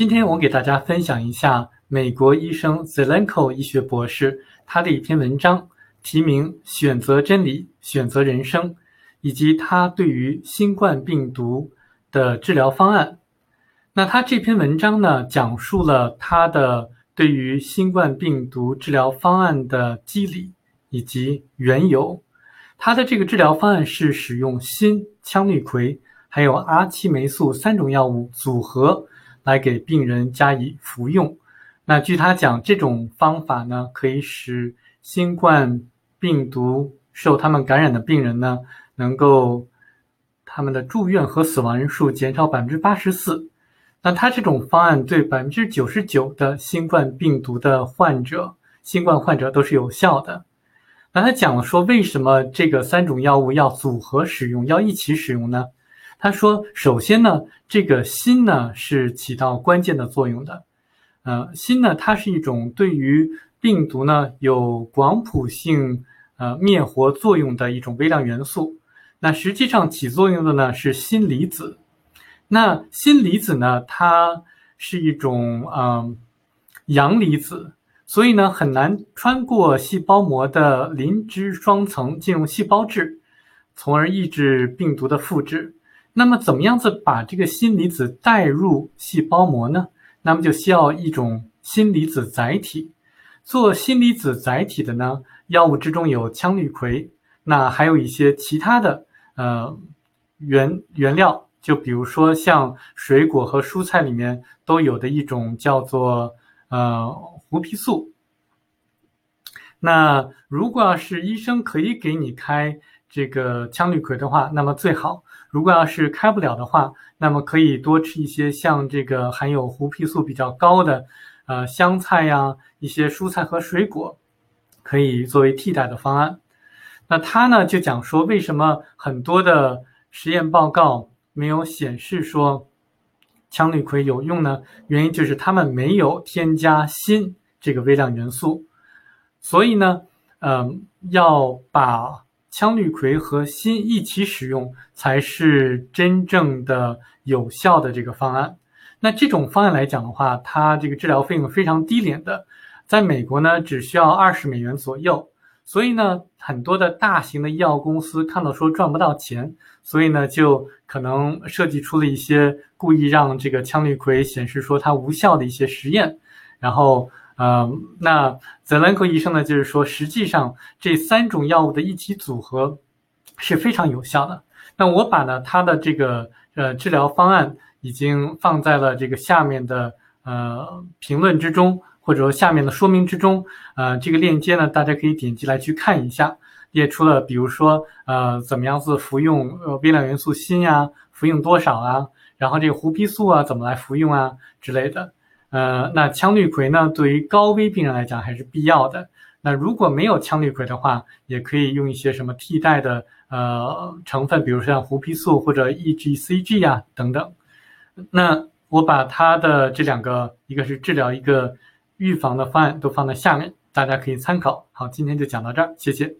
今天我给大家分享一下美国医生 Zelenko 医学博士他的一篇文章，题名《选择真理，选择人生》，以及他对于新冠病毒的治疗方案。那他这篇文章呢，讲述了他的对于新冠病毒治疗方案的机理以及缘由。他的这个治疗方案是使用锌、羟氯喹还有阿奇霉素三种药物组合。来给病人加以服用。那据他讲，这种方法呢，可以使新冠病毒受他们感染的病人呢，能够他们的住院和死亡人数减少百分之八十四。那他这种方案对百分之九十九的新冠病毒的患者，新冠患者都是有效的。那他讲了说，为什么这个三种药物要组合使用，要一起使用呢？他说：“首先呢，这个锌呢是起到关键的作用的。呃，锌呢，它是一种对于病毒呢有广谱性呃灭活作用的一种微量元素。那实际上起作用的呢是锌离子。那锌离子呢，它是一种嗯阳离子，所以呢很难穿过细胞膜的磷脂双层进入细胞质，从而抑制病毒的复制。”那么，怎么样子把这个锌离子带入细胞膜呢？那么就需要一种锌离子载体。做锌离子载体的呢，药物之中有羟氯喹，那还有一些其他的呃原原料，就比如说像水果和蔬菜里面都有的一种叫做呃胡皮素。那如果要是医生可以给你开这个羟氯喹的话，那么最好。如果要是开不了的话，那么可以多吃一些像这个含有胡皮素比较高的，呃，香菜呀，一些蔬菜和水果，可以作为替代的方案。那他呢就讲说，为什么很多的实验报告没有显示说羟氯喹有用呢？原因就是他们没有添加锌这个微量元素，所以呢，嗯，要把。羟氯喹和锌一起使用才是真正的有效的这个方案。那这种方案来讲的话，它这个治疗费用非常低廉的，在美国呢只需要二十美元左右。所以呢，很多的大型的医药公司看到说赚不到钱，所以呢就可能设计出了一些故意让这个羟氯喹显示说它无效的一些实验，然后。呃，那泽兰科医生呢，就是说，实际上这三种药物的一起组合是非常有效的。那我把呢他的这个呃治疗方案已经放在了这个下面的呃评论之中，或者说下面的说明之中。呃，这个链接呢，大家可以点击来去看一下，列出了比如说呃怎么样子服用呃微量元素锌呀，服用多少啊，然后这个胡皮素啊怎么来服用啊之类的。呃，那羟氯喹呢？对于高危病人来讲还是必要的。那如果没有羟氯喹的话，也可以用一些什么替代的呃成分，比如像胡皮素或者 EGCG 呀等等。那我把它的这两个，一个是治疗，一个预防的方案都放在下面，大家可以参考。好，今天就讲到这儿，谢谢。